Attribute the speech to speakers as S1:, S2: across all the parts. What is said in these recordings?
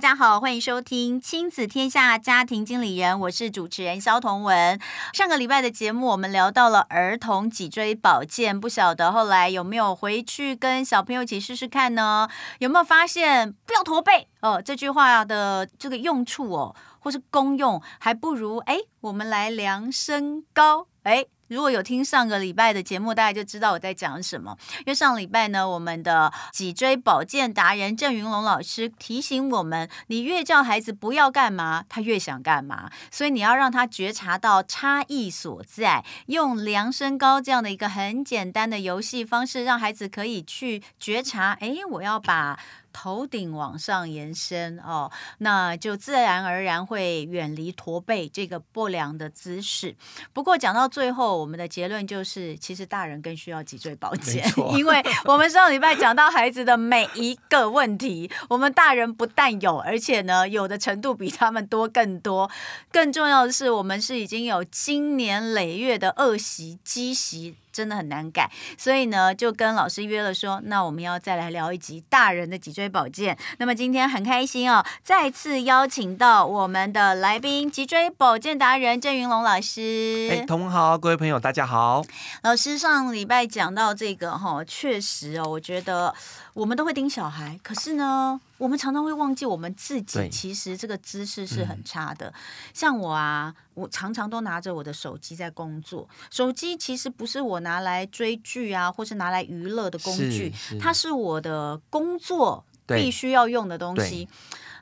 S1: 大家好，欢迎收听《亲子天下家庭经理人》，我是主持人萧彤文。上个礼拜的节目，我们聊到了儿童脊椎保健，不晓得后来有没有回去跟小朋友一起试试看呢？有没有发现不要驼背哦？这句话的这个用处哦，或是功用，还不如哎，我们来量身高哎。如果有听上个礼拜的节目，大家就知道我在讲什么。因为上礼拜呢，我们的脊椎保健达人郑云龙老师提醒我们，你越叫孩子不要干嘛，他越想干嘛。所以你要让他觉察到差异所在，用量身高这样的一个很简单的游戏方式，让孩子可以去觉察。哎，我要把。头顶往上延伸哦，那就自然而然会远离驼背这个不良的姿势。不过讲到最后，我们的结论就是，其实大人更需要脊椎保健，因为我们上礼拜讲到孩子的每一个问题，我们大人不但有，而且呢，有的程度比他们多更多。更重要的是，我们是已经有经年累月的恶习积习。真的很难改，所以呢，就跟老师约了说，那我们要再来聊一集大人的脊椎保健。那么今天很开心哦，再次邀请到我们的来宾，脊椎保健达人郑云龙老师。
S2: 哎，同好，各位朋友，大家好。
S1: 老师上礼拜讲到这个哈，确实哦，我觉得。我们都会盯小孩，可是呢，我们常常会忘记我们自己。其实这个姿势是很差的。嗯、像我啊，我常常都拿着我的手机在工作。手机其实不是我拿来追剧啊，或是拿来娱乐的工具，是是它是我的工作必须要用的东西。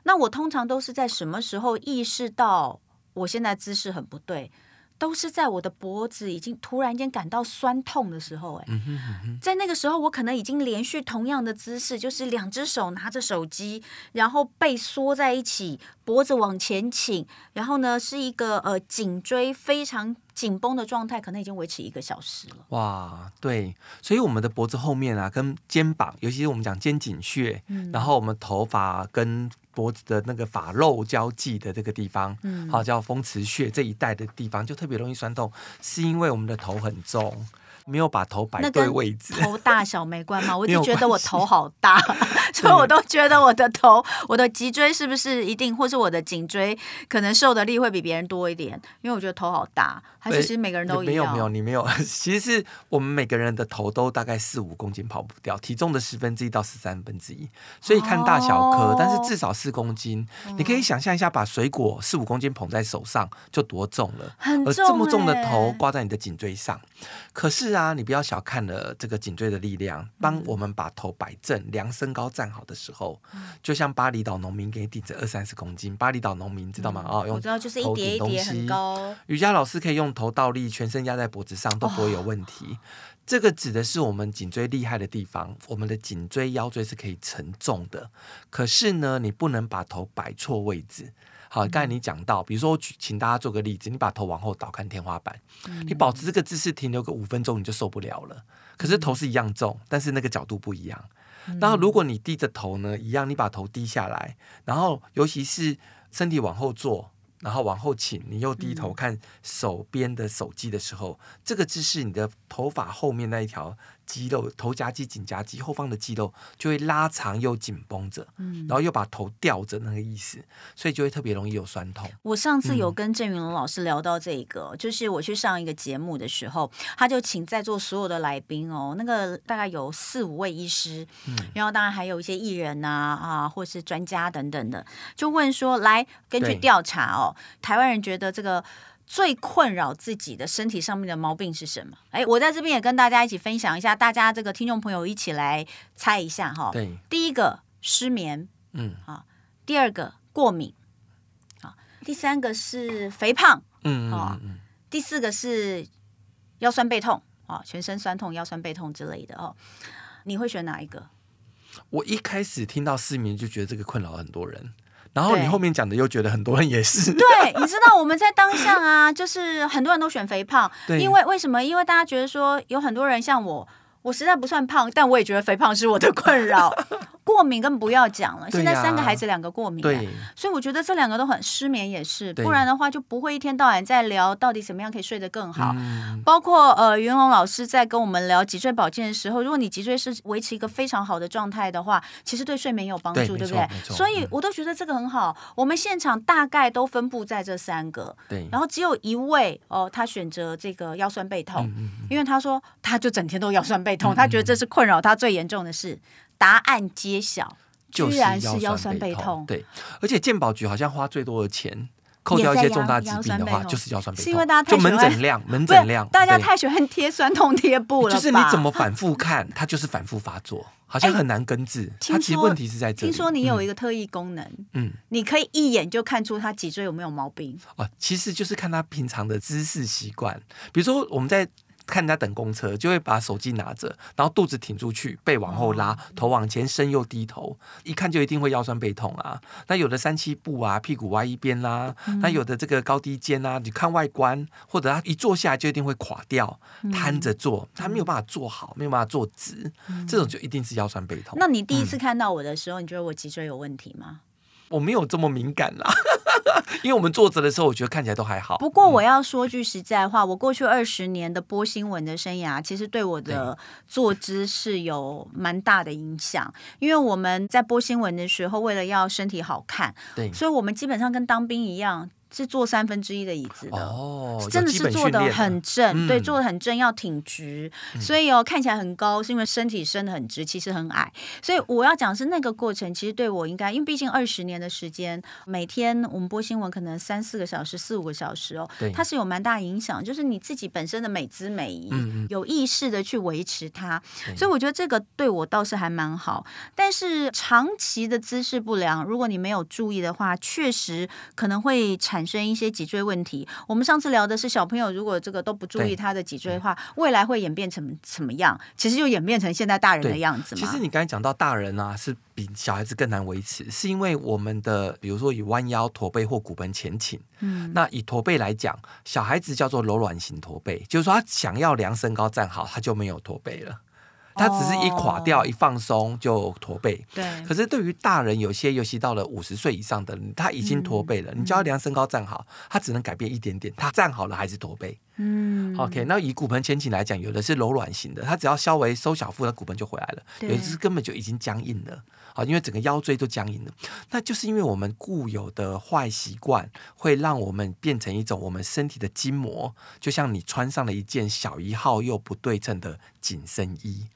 S1: 那我通常都是在什么时候意识到我现在姿势很不对？都是在我的脖子已经突然间感到酸痛的时候，哎，在那个时候，我可能已经连续同样的姿势，就是两只手拿着手机，然后背缩在一起，脖子往前倾，然后呢是一个呃颈椎非常紧绷的状态，可能已经维持一个小时了。
S2: 哇，对，所以我们的脖子后面啊，跟肩膀，尤其是我们讲肩颈穴，嗯、然后我们头发跟。脖子的那个发肉交际的这个地方，嗯，好叫风池穴这一带的地方，就特别容易酸痛，是因为我们的头很重。没有把头摆对位置，
S1: 头大小没关系，我就觉得我头好大，所以我都觉得我的头，我的脊椎是不是一定，或是我的颈椎可能受的力会比别人多一点？因为我觉得头好大，还是其实每个人都一样？没有没有，
S2: 你没有。其实是我们每个人的头都大概四五公斤跑不掉，体重的十分之一到十三分之一，所以看大小颗，哦、但是至少四公斤。嗯、你可以想象一下，把水果四五公斤捧在手上就多重了，
S1: 很重、欸。
S2: 而这么重的头挂在你的颈椎上，可是啊。啊，你不要小看了这个颈椎的力量。当我们把头摆正、量身高站好的时候，就像巴厘岛农民给你顶着二三十公斤。巴厘岛农民知道吗？哦，用我知道，就是一叠一叠很高。瑜伽老师可以用头倒立，全身压在脖子上都不会有问题。这个指的是我们颈椎厉害的地方。我们的颈椎、腰椎是可以承重的。可是呢，你不能把头摆错位置。好，刚才你讲到，比如说我举，请大家做个例子，你把头往后倒看天花板，嗯、你保持这个姿势停留个五分钟，你就受不了了。可是头是一样重，但是那个角度不一样。然后如果你低着头呢，一样，你把头低下来，然后尤其是身体往后坐，然后往后倾，你又低头看手边的手机的时候，嗯、这个姿势，你的头发后面那一条。肌肉头夹肌、颈夹肌后方的肌肉就会拉长又紧绷着，嗯，然后又把头吊着那个意思，所以就会特别容易有酸痛。
S1: 我上次有跟郑云龙老师聊到这个，嗯、就是我去上一个节目的时候，他就请在座所有的来宾哦，那个大概有四五位医师，嗯，然后当然还有一些艺人呐啊，啊，或是专家等等的，就问说，来根据调查哦，台湾人觉得这个。最困扰自己的身体上面的毛病是什么？哎，我在这边也跟大家一起分享一下，大家这个听众朋友一起来猜一下哈。
S2: 对，
S1: 第一个失眠，
S2: 嗯
S1: 啊，第二个过敏，啊，第三个是肥胖，
S2: 嗯嗯嗯，
S1: 第四个是腰酸背痛，啊，全身酸痛、腰酸背痛之类的哦。你会选哪一个？
S2: 我一开始听到失眠就觉得这个困扰很多人。然后你后面讲的又觉得很多人也是。
S1: 对，你知道我们在当下啊，就是很多人都选肥胖，因为为什么？因为大家觉得说有很多人像我。我实在不算胖，但我也觉得肥胖是我的困扰。过敏更不要讲了，啊、现在三个孩子两个过敏，对，所以我觉得这两个都很失眠也是，不然的话就不会一天到晚在聊到底怎么样可以睡得更好。嗯、包括呃云龙老师在跟我们聊脊椎保健的时候，如果你脊椎是维持一个非常好的状态的话，其实对睡眠有帮助，对，不对？所以我都觉得这个很好。嗯、我们现场大概都分布在这三个，对，然后只有一位哦，他选择这个腰酸背痛，嗯、因为他说他就整天都腰酸背痛，嗯、他觉得这是困扰他最严重的事。答案揭晓，居然是腰酸背痛。
S2: 对，而且健保局好像花最多的钱，扣掉一些重大疾病的话，就是腰酸背痛。
S1: 是因为大家
S2: 就门诊量，门诊量，
S1: 大家太喜欢贴酸痛贴布了。
S2: 就是你怎么反复看，它就是反复发作，好像很难根治。它其实问题是在这里。
S1: 听说你有一个特异功能，嗯，你可以一眼就看出他脊椎有没有毛病。
S2: 哦，其实就是看他平常的姿势习惯，比如说我们在。看人家等公车，就会把手机拿着，然后肚子挺出去，背往后拉，头往前伸又低头，一看就一定会腰酸背痛啊。那有的三七步啊，屁股歪一边啦，那有的这个高低肩啊，你看外观，或者他一坐下来就一定会垮掉，瘫着坐，他没有办法坐好，没有办法坐直，这种就一定是腰酸背痛。
S1: 那你第一次看到我的时候，你觉得我脊椎有问题吗？
S2: 我没有这么敏感啦，因为我们坐着的时候，我觉得看起来都还好。
S1: 不过我要说句实在话，我过去二十年的播新闻的生涯，其实对我的坐姿是有蛮大的影响。因为我们在播新闻的时候，为了要身体好看，对，所以我们基本上跟当兵一样。是坐三分之一的椅子的，哦，真的是坐的很正，对，坐的很正，要挺直，嗯、所以哦，看起来很高，是因为身体伸的很直，其实很矮。所以我要讲是那个过程，其实对我应该，因为毕竟二十年的时间，每天我们播新闻可能三四个小时、四五个小时哦，对，它是有蛮大影响，就是你自己本身的美姿美仪，有意识的去维持它。所以我觉得这个对我倒是还蛮好。但是长期的姿势不良，如果你没有注意的话，确实可能会产。产生一些脊椎问题。我们上次聊的是小朋友，如果这个都不注意他的脊椎的话，未来会演变成什么样？其实就演变成现在大人的样子嘛。
S2: 其实你刚才讲到大人啊，是比小孩子更难维持，是因为我们的比如说以弯腰驼背或骨盆前倾。嗯，那以驼背来讲，小孩子叫做柔软型驼背，就是说他想要量身高站好，他就没有驼背了。他只是一垮掉，一放松就驼背。对。可是对于大人，有些尤其到了五十岁以上的人，他已经驼背了。你叫他量身高站好，他只能改变一点点。他站好了还是驼背。嗯。OK，那以骨盆前倾来讲，有的是柔软型的，他只要稍微收小腹，他骨盆就回来了。有的是根本就已经僵硬了。好，因为整个腰椎都僵硬了。那就是因为我们固有的坏习惯，会让我们变成一种我们身体的筋膜，就像你穿上了一件小一号又不对称的紧身衣。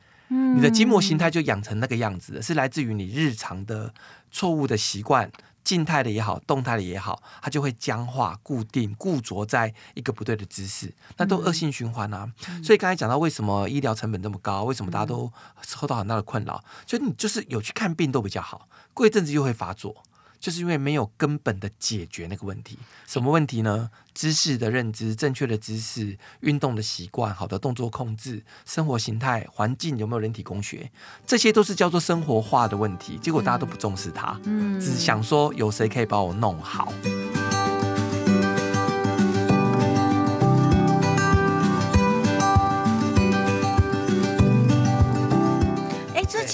S2: 你的筋膜形态就养成那个样子，是来自于你日常的错误的习惯，静态的也好，动态的也好，它就会僵化、固定、固着在一个不对的姿势，那都恶性循环啊。所以刚才讲到为什么医疗成本这么高，为什么大家都受到很大的困扰，就你就是有去看病都比较好，过一阵子又会发作。就是因为没有根本的解决那个问题，什么问题呢？知识的认知、正确的知识、运动的习惯、好的动作控制、生活形态、环境有没有人体工学，这些都是叫做生活化的问题。结果大家都不重视它，嗯，只想说有谁可以把我弄好。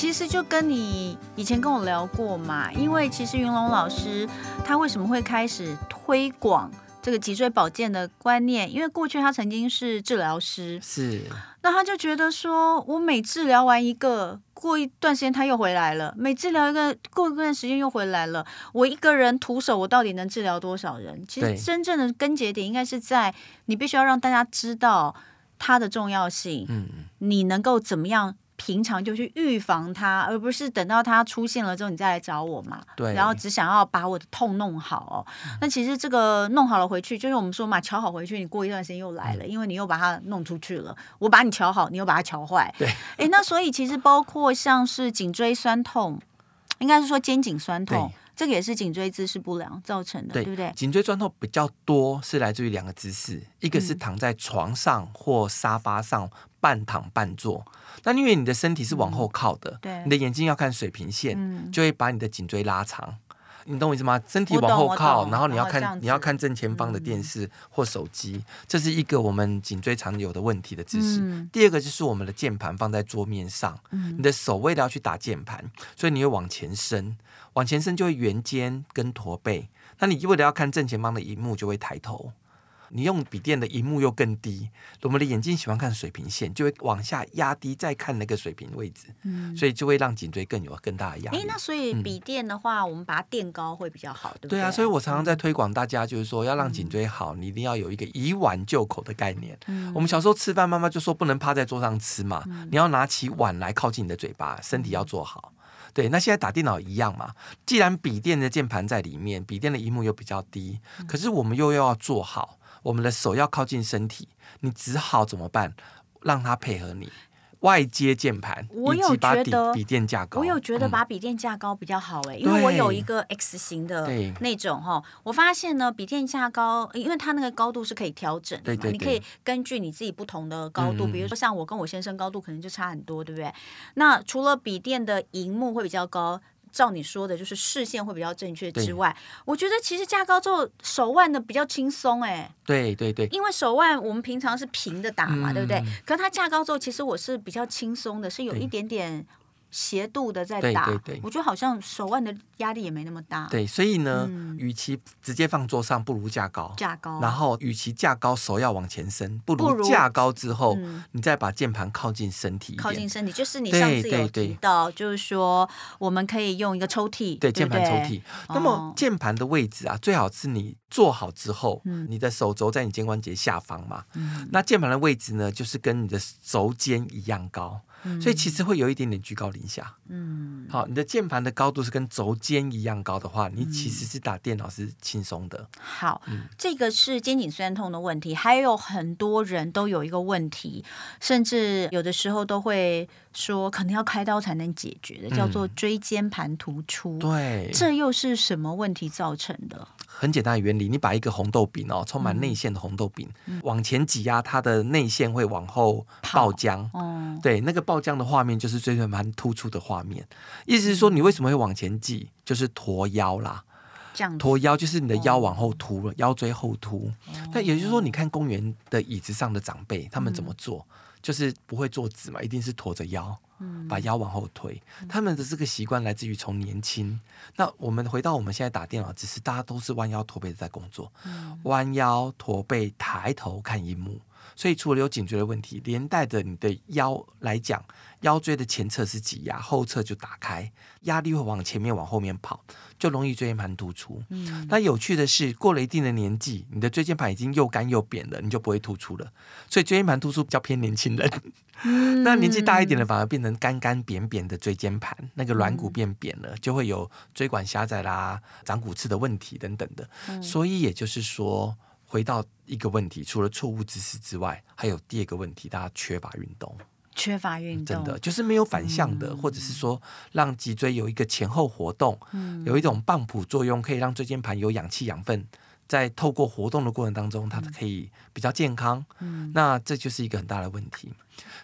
S1: 其实就跟你以前跟我聊过嘛，因为其实云龙老师他为什么会开始推广这个脊椎保健的观念？因为过去他曾经是治疗师，
S2: 是，
S1: 那他就觉得说，我每治疗完一个，过一段时间他又回来了，每治疗一个，过一段时间又回来了，我一个人徒手，我到底能治疗多少人？其实真正的根结点应该是在你必须要让大家知道它的重要性，嗯，你能够怎么样？平常就去预防它，而不是等到它出现了之后你再来找我嘛。对。然后只想要把我的痛弄好那其实这个弄好了回去，就是我们说嘛，瞧好回去，你过一段时间又来了，嗯、因为你又把它弄出去了。我把你瞧好，你又把它瞧坏。对。哎，那所以其实包括像是颈椎酸痛，应该是说肩颈酸痛，对这个也是颈椎姿势不良造成的，对，对不对？
S2: 颈椎酸痛比较多是来自于两个姿势，一个是躺在床上或沙发上半躺半坐。那因为你的身体是往后靠的，嗯、对，你的眼睛要看水平线，嗯、就会把你的颈椎拉长。你懂我意思吗？身体往后靠，然后你要看你要看正前方的电视或手机，嗯、这是一个我们颈椎常有的问题的姿势。嗯、第二个就是我们的键盘放在桌面上，嗯、你的手为了要去打键盘，所以你会往前伸，往前伸就会圆肩跟驼背。那你为了要看正前方的荧幕，就会抬头。你用笔电的荧幕又更低，我们的眼睛喜欢看水平线，就会往下压低，再看那个水平位置，嗯，所以就会让颈椎更有更大的压力。
S1: 哎，那所以笔电的话，嗯、我们把它垫高会比较好，对不对？
S2: 对啊，所以我常常在推广大家，就是说要让颈椎好，嗯、你一定要有一个以碗就口的概念。嗯，我们小时候吃饭，妈妈就说不能趴在桌上吃嘛，嗯、你要拿起碗来靠近你的嘴巴，身体要做好。对，那现在打电脑一样嘛，既然笔电的键盘在里面，笔电的荧幕又比较低，可是我们又要做好。我们的手要靠近身体，你只好怎么办？让它配合你外接键盘，我有觉得笔电架高。
S1: 我有觉得把笔电架高比较好哎、因为我有一个 X 型的那种哈，我发现呢，笔电架高，因为它那个高度是可以调整的，对对对，你可以根据你自己不同的高度，嗯、比如说像我跟我先生高度可能就差很多，对不对？那除了笔电的荧幕会比较高。照你说的，就是视线会比较正确之外，我觉得其实架高之后手腕的比较轻松哎。
S2: 对对对，
S1: 因为手腕我们平常是平的打嘛，嗯、对不对？可是它架高之后，其实我是比较轻松的，是有一点点。斜度的在打，对对对，我觉得好像手腕的压力也没那么大。
S2: 对，所以呢，嗯、与其直接放桌上，不如架高。
S1: 架高。
S2: 然后，与其架高，手要往前伸，不如架高之后，嗯、你再把键盘靠近身体。
S1: 靠近身体，就是你上次有提到，就是说我们可以用一个抽屉，
S2: 对，键盘抽屉。那么键盘的位置啊，最好是你坐好之后，嗯、你的手肘在你肩关节下方嘛。嗯、那键盘的位置呢，就是跟你的肘尖一样高。所以其实会有一点点居高临下。嗯，好，你的键盘的高度是跟轴肩一样高的话，你其实是打电脑是轻松的。
S1: 好，嗯、这个是肩颈酸痛的问题，还有很多人都有一个问题，甚至有的时候都会说可能要开刀才能解决的，叫做椎间盘突出。嗯、对，这又是什么问题造成的？
S2: 很简单的原理，你把一个红豆饼哦，充满内馅的红豆饼、嗯、往前挤压，它的内馅会往后爆浆。哦，对，那个爆浆的画面就是椎间盘突出的画面。意思是说，你为什么会往前挤？就是驼腰啦。这样，驼腰就是你的腰往后凸了，哦、腰椎后凸。那、哦、也就是说，你看公园的椅子上的长辈，他们怎么做？嗯、就是不会坐直嘛，一定是驼着腰。把腰往后推，他们的这个习惯来自于从年轻。那我们回到我们现在打电脑，只是大家都是弯腰驼背在工作，弯腰驼背抬头看荧幕。所以除了有颈椎的问题，连带着你的腰来讲，腰椎的前侧是挤压，后侧就打开，压力会往前面往后面跑，就容易椎间盘突出。嗯，那有趣的是，过了一定的年纪，你的椎间盘已经又干又扁了，你就不会突出了。所以椎间盘突出比较偏年轻人。嗯，那年纪大一点的反而变成干干扁扁的椎间盘，那个软骨变扁了，就会有椎管狭窄啦、长骨刺的问题等等的。所以也就是说。回到一个问题，除了错误姿势之外，还有第二个问题，大家缺乏运动，
S1: 缺乏运动，
S2: 真的就是没有反向的，嗯、或者是说让脊椎有一个前后活动，嗯、有一种泵浦作用，可以让椎间盘有氧气养分，在透过活动的过程当中，它可以比较健康。嗯、那这就是一个很大的问题。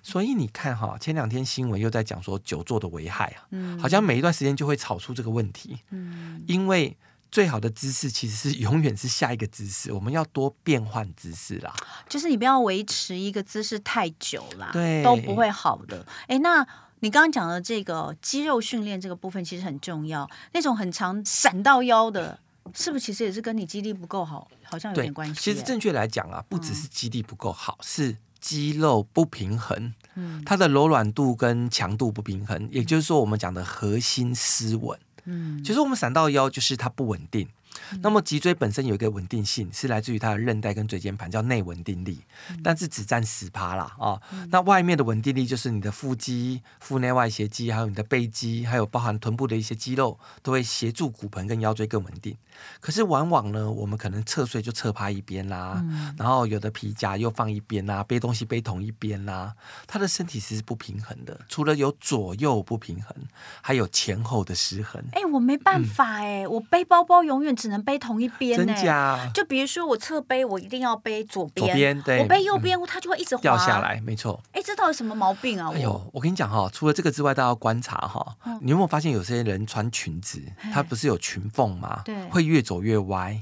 S2: 所以你看哈，前两天新闻又在讲说久坐的危害啊，嗯、好像每一段时间就会炒出这个问题，嗯、因为。最好的姿势其实是永远是下一个姿势，我们要多变换姿势啦。
S1: 就是你不要维持一个姿势太久啦，
S2: 对，
S1: 都不会好的。哎，那你刚刚讲的这个肌肉训练这个部分其实很重要。那种很长闪到腰的，是不是其实也是跟你肌力不够好，好像有点关系？
S2: 其实正确来讲啊，不只是肌力不够好，嗯、是肌肉不平衡，嗯，它的柔软度跟强度不平衡，也就是说我们讲的核心失稳。嗯，其实我们闪到腰就是它不稳定。嗯、那么脊椎本身有一个稳定性，是来自于它的韧带跟椎间盘，叫内稳定力，嗯、但是只占十趴啦啊。哦嗯、那外面的稳定力就是你的腹肌、腹内外斜肌，还有你的背肌，还有包含臀部的一些肌肉，都会协助骨盆跟腰椎更稳定。可是往往呢，我们可能侧睡就侧趴一边啦，嗯、然后有的皮夹又放一边啦，背东西背同一边啦，他的身体其实是不平衡的。除了有左右不平衡，还有前后的失衡。
S1: 哎、欸，我没办法哎、欸，嗯、我背包包永远只能背同一边、欸。
S2: 真假？
S1: 就比如说我侧背，我一定要背左边。左边
S2: 对，
S1: 我背右边，嗯、它就会一直滑
S2: 掉下来。没错。
S1: 哎、欸，这到底什么毛病啊？
S2: 哎呦，我跟你讲哈，除了这个之外，大家要观察哈。嗯、你有没有发现有些人穿裙子，它不是有裙缝吗？对，会越走越歪。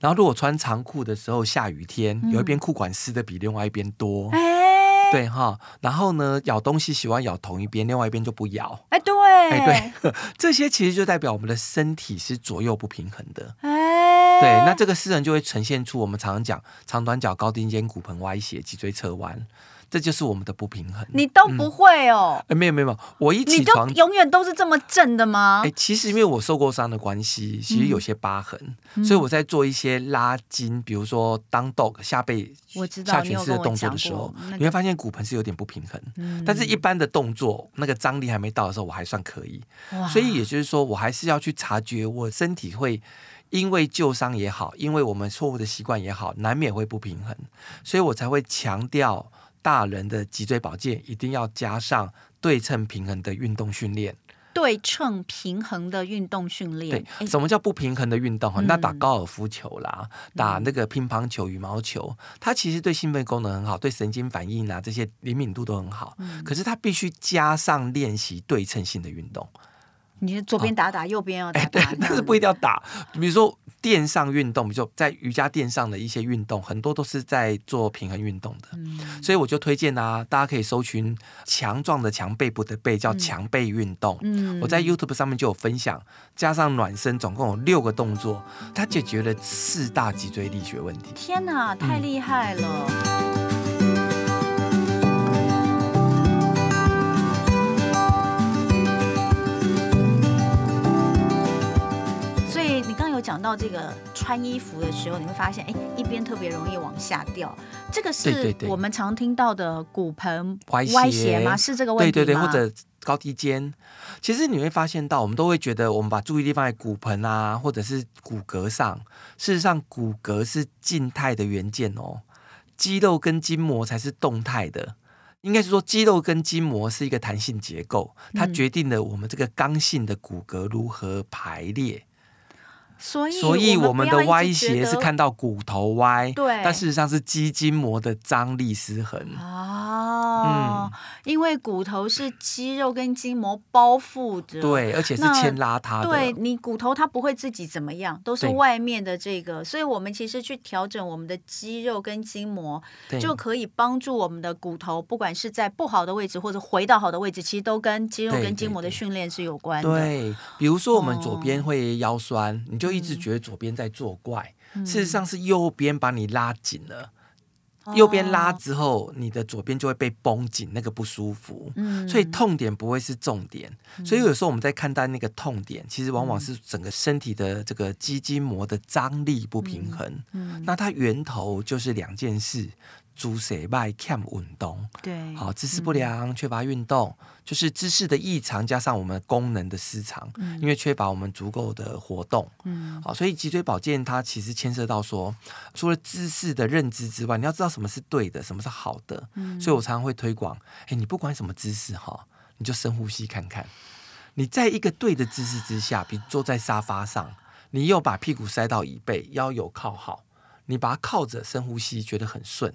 S2: 然后如果穿长裤的时候，下雨天、嗯、有一边裤管湿的比另外一边多。欸、对哈。然后呢，咬东西喜欢咬同一边，另外一边就不咬。
S1: 哎，对，
S2: 哎对，这些其实就代表我们的身体是左右不平衡的。欸、对，那这个失衡就会呈现出我们常常讲长短脚、高低肩、骨盆歪斜、脊椎侧弯。这就是我们的不平衡。
S1: 你都不会哦？
S2: 嗯、没有没有没有，我一起床
S1: 你永远都是这么正的吗？
S2: 哎，其实因为我受过伤的关系，其实有些疤痕，嗯、所以我在做一些拉筋，比如说 down dog 下背
S1: 我知道
S2: 下犬式的动作的时候，你，那个、你会发现骨盆是有点不平衡。嗯、但是一般的动作，那个张力还没到的时候，我还算可以。哇所以也就是说，我还是要去察觉我身体会因为旧伤也好，因为我们错误的习惯也好，难免会不平衡，所以我才会强调。大人的脊椎保健一定要加上对称平衡的运动训练。
S1: 对称平衡的运动训练。
S2: 对，什么叫不平衡的运动？嗯、那打高尔夫球啦，打那个乒乓球、羽毛球，它其实对心肺功能很好，对神经反应啊这些灵敏度都很好。嗯、可是它必须加上练习对称性的运动。
S1: 你左边打打，哦、右边要打打，
S2: 欸、但是不一定要打。比如说垫上运动，比如说在瑜伽垫上的一些运动，很多都是在做平衡运动的。嗯、所以我就推荐啊，大家可以搜寻“强壮的强背部的背”，叫强背运动。嗯、我在 YouTube 上面就有分享，加上暖身，总共有六个动作，它解决了四大脊椎力学问题。
S1: 天哪，太厉害了！嗯讲到这个穿衣服的时候，你会发现，哎，一边特别容易往下掉。这个是我们常听到的骨盆歪斜吗？是这个问题吗？
S2: 对对对，或者高低肩。其实你会发现到，我们都会觉得，我们把注意力放在骨盆啊，或者是骨骼上。事实上，骨骼是静态的元件哦，肌肉跟筋膜才是动态的。应该是说，肌肉跟筋膜是一个弹性结构，它决定了我们这个刚性的骨骼如何排列。
S1: 所以，
S2: 所以我们的歪斜是看到骨头歪，
S1: 对，
S2: 但事实上是肌筋膜的张力失衡。
S1: 哦，嗯，因为骨头是肌肉跟筋膜包覆着，
S2: 对，而且是牵拉它的。
S1: 对，你骨头它不会自己怎么样，都是外面的这个，所以我们其实去调整我们的肌肉跟筋膜，对就可以帮助我们的骨头，不管是在不好的位置或者回到好的位置，其实都跟肌肉跟筋膜的训练是有关的。
S2: 对，对，对，比如说我们左边会腰酸，哦，你就。一直觉得左边在作怪，嗯、事实上是右边把你拉紧了。嗯、右边拉之后，哦、你的左边就会被绷紧，那个不舒服。嗯、所以痛点不会是重点。嗯、所以有时候我们在看待那个痛点，其实往往是整个身体的这个肌筋膜的张力不平衡。嗯嗯、那它源头就是两件事。姿势歹欠运动，
S1: 对，
S2: 好姿势不良，嗯、缺乏运动，就是姿势的异常加上我们功能的失常，嗯、因为缺乏我们足够的活动，嗯，好，所以脊椎保健它其实牵涉到说，除了姿势的认知之外，你要知道什么是对的，什么是好的，嗯，所以我常常会推广，哎，你不管什么姿势哈，你就深呼吸看看，你在一个对的姿势之下，比如坐在沙发上，你又把屁股塞到椅背，腰有靠好，你把它靠着深呼吸，觉得很顺。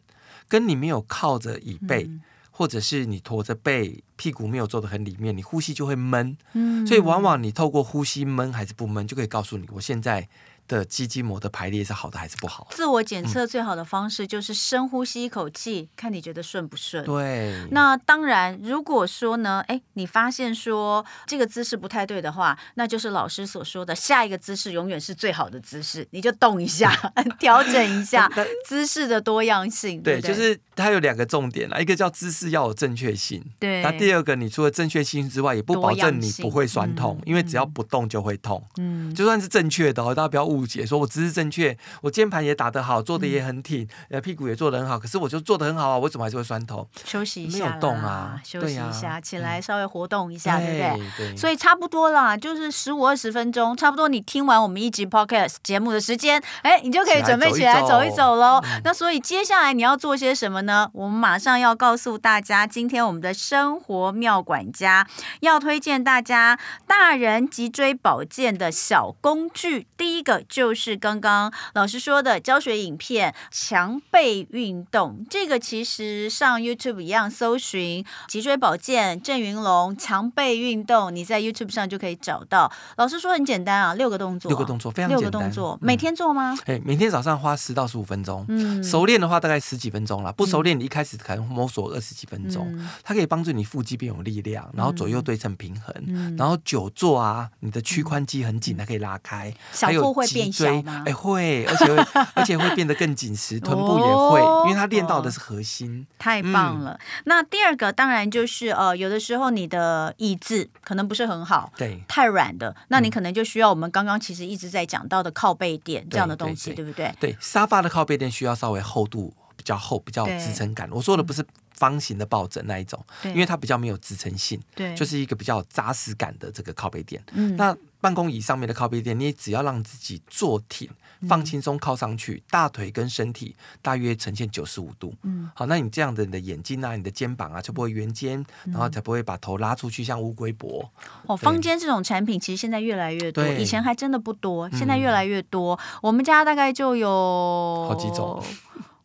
S2: 跟你没有靠着椅背，嗯、或者是你驼着背，屁股没有坐得很里面，你呼吸就会闷。嗯，所以往往你透过呼吸闷还是不闷，就可以告诉你，我现在。的肌筋膜的排列是好的还是不好？
S1: 自我检测最好的方式就是深呼吸一口气，嗯、看你觉得顺不顺。
S2: 对。
S1: 那当然，如果说呢，哎，你发现说这个姿势不太对的话，那就是老师所说的下一个姿势永远是最好的姿势，你就动一下，调整一下 姿势的多样性。对，
S2: 对，对，就是它有两个重点啦，一个叫姿势要有正确性。对。那第二个，你除了正确性之外，也不保证你不会酸痛，嗯、因为只要不动就会痛。嗯。就算是正确的，哦大家不要误。误解，说我姿势正确，我键盘也打得好，坐的也很挺，呃、嗯，屁股也坐得很好，可是我就坐得很好啊，我怎么还是会酸痛？
S1: 休息一下，
S2: 没有动啊，
S1: 休息一下，起来稍微活动一下，对不对？
S2: 对。
S1: 所以差不多啦，就是十五二十分钟，差不多你听完我们一集 podcast 节目的时间，哎，你就可以准备起来走一走喽。那所以接下来你要做些什么呢？我们马上要告诉大家，今天我们的生活妙管家要推荐大家大人脊椎保健的小工具。第一个就是刚刚老师说的教学影片强背运动，这个其实上 YouTube 一样搜寻脊椎保健郑云龙强背运动，你在 YouTube 上就可以找到。老师说很简单啊，六个动作，
S2: 六个动作非常简单，
S1: 六个动作每天做吗？
S2: 哎、嗯，每天早上花十到十五分钟，嗯，熟练的话大概十几分钟了，不熟练你一开始可能摸索二十几分钟，嗯、它可以帮助你腹肌变有力量，然后左右对称平衡，嗯、然后久坐啊，你的屈髋肌很紧，它可以拉开。
S1: 小腹会变小吗？
S2: 哎，会，而且会，而且会变得更紧实，臀部也会，哦、因为它练到的是核心。
S1: 太棒了。嗯、那第二个当然就是呃，有的时候你的椅子可能不是很好，
S2: 对，
S1: 太软的，那你可能就需要我们刚刚其实一直在讲到的靠背垫这样的东西，对，对，对，对不对？
S2: 对，沙发的靠背垫需要稍微厚度比较厚，比较有支撑感。我说的不是方形的抱枕那一种，因为它比较没有支撑性，对，就是一个比较有扎实感的这个靠背垫。嗯，那。办公椅上面的靠背垫，你只要让自己坐挺、放轻松靠上去，嗯、大腿跟身体大约呈现九十五度。嗯，好，那你这样的你的眼睛啊、你的肩膀啊，就不会圆肩，嗯、然后才不会把头拉出去像乌龟脖。
S1: 哦，方肩这种产品其实现在越来越多，以前还真的不多，现在越来越多。嗯、我们家大概就有
S2: 好几种。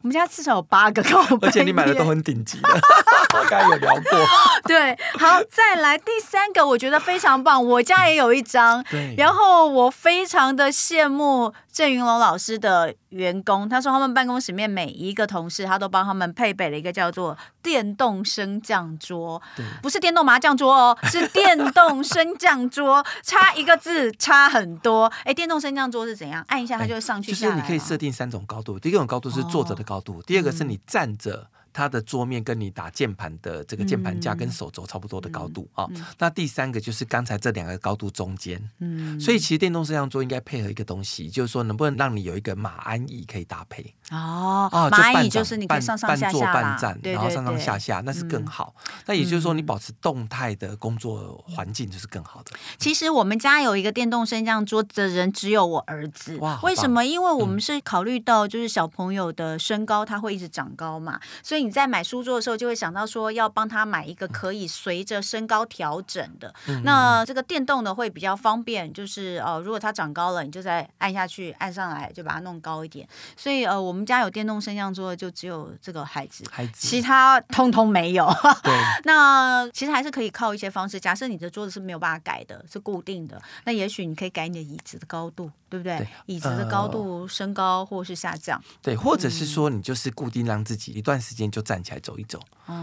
S1: 我们家至少有八个靠背，
S2: 而且你买的都很顶级的，我刚才有聊过。
S1: 对，好，再来第三个，我觉得非常棒，我家也有一张。对，然后我非常的羡慕郑云龙老师的员工，他说他们办公室里面每一个同事，他都帮他们配备了一个叫做电动升降桌，对不是电动麻将桌哦，是电动升降桌，差一个字差很多。哎，电动升降桌是怎样？按一下它就会上去下来。
S2: 就是你可以设定三种高度，第一种高度是坐着的高度。高度，第二个是你站着。它的桌面跟你打键盘的这个键盘架跟手肘差不多的高度啊，嗯嗯嗯、那第三个就是刚才这两个高度中间，嗯，所以其实电动摄像桌应该配合一个东西，就是说能不能让你有一个马鞍椅可以搭配。
S1: 哦，啊，马鞍椅就是你可以上上下下，
S2: 半坐半站，然后上上下下，那是更好。嗯、那也就是说你保持动态的工作环境就是更好的。
S1: 其实我们家有一个电动升降桌的人只有我儿子，哇，为什么？因为我们是考虑到就是小朋友的身高他会一直长高嘛，所以。你在买书桌的时候，就会想到说要帮他买一个可以随着身高调整的。嗯、那这个电动的会比较方便，就是呃，如果它长高了，你就再按下去，按上来就把它弄高一点。所以呃，我们家有电动升降桌的就只有这个孩子，孩子其他通通没有。对 那其实还是可以靠一些方式。假设你的桌子是没有办法改的，是固定的，那也许你可以改你的椅子的高度，对不对？对椅子的高度升高或是下降。
S2: 对，或者是说你就是固定让自己一段时间。就站起来走一走，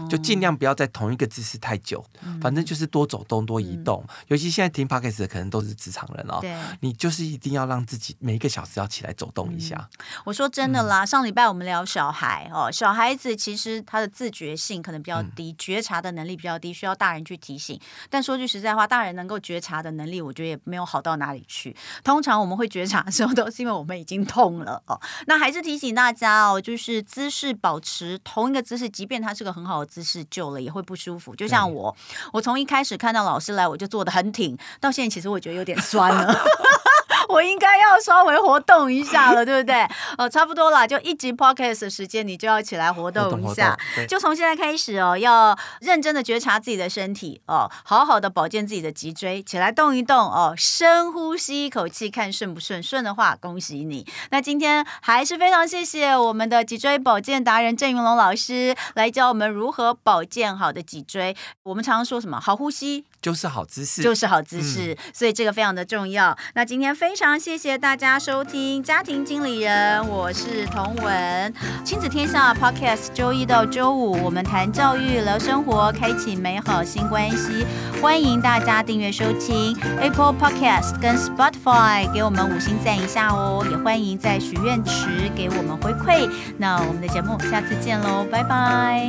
S2: 就尽量不要在同一个姿势太久，反正就是多走动、多移动。尤其现在听 Podcast 的可能都是职场人哦，你就是一定要让自己每一个小时要起来走动一下。
S1: 我说真的啦，上礼拜我们聊小孩哦，小孩子其实他的自觉性可能比较低，觉察的能力比较低，需要大人去提醒。但说句实在话，大人能够觉察的能力，我觉得也没有好到哪里去。通常我们会觉察的时候，都是因为我们已经痛了哦。那还是提醒大家哦，就是姿势保持同一个。姿势，即便它是个很好的姿势，久了也会不舒服。就像我，我从一开始看到老师来，我就坐得很挺，到现在其实我觉得有点酸了。我应该要稍微活动一下了，对不对？哦，差不多了，就一集 podcast 的时间，你就要起来活动一下。就从现在开始哦，要认真的觉察自己的身体哦，好好的保健自己的脊椎，起来动一动哦，深呼吸一口气，看顺不顺。顺的话，恭喜你。那今天还是非常谢谢我们的脊椎保健达人郑云龙老师来教我们如何保健好的脊椎。我们常常说什么？好呼吸。
S2: 就是好姿势，
S1: 就是好姿势，嗯、所以这个非常的重要。那今天非常谢谢大家收听家庭经理人，我是童文，亲子天下 Podcast，周一到周五我们谈教育、聊生活，开启美好新关系。欢迎大家订阅收听 Apple Podcast 跟 Spotify，给我们五星赞一下哦。也欢迎在许愿池给我们回馈。那我们的节目下次见喽，拜拜。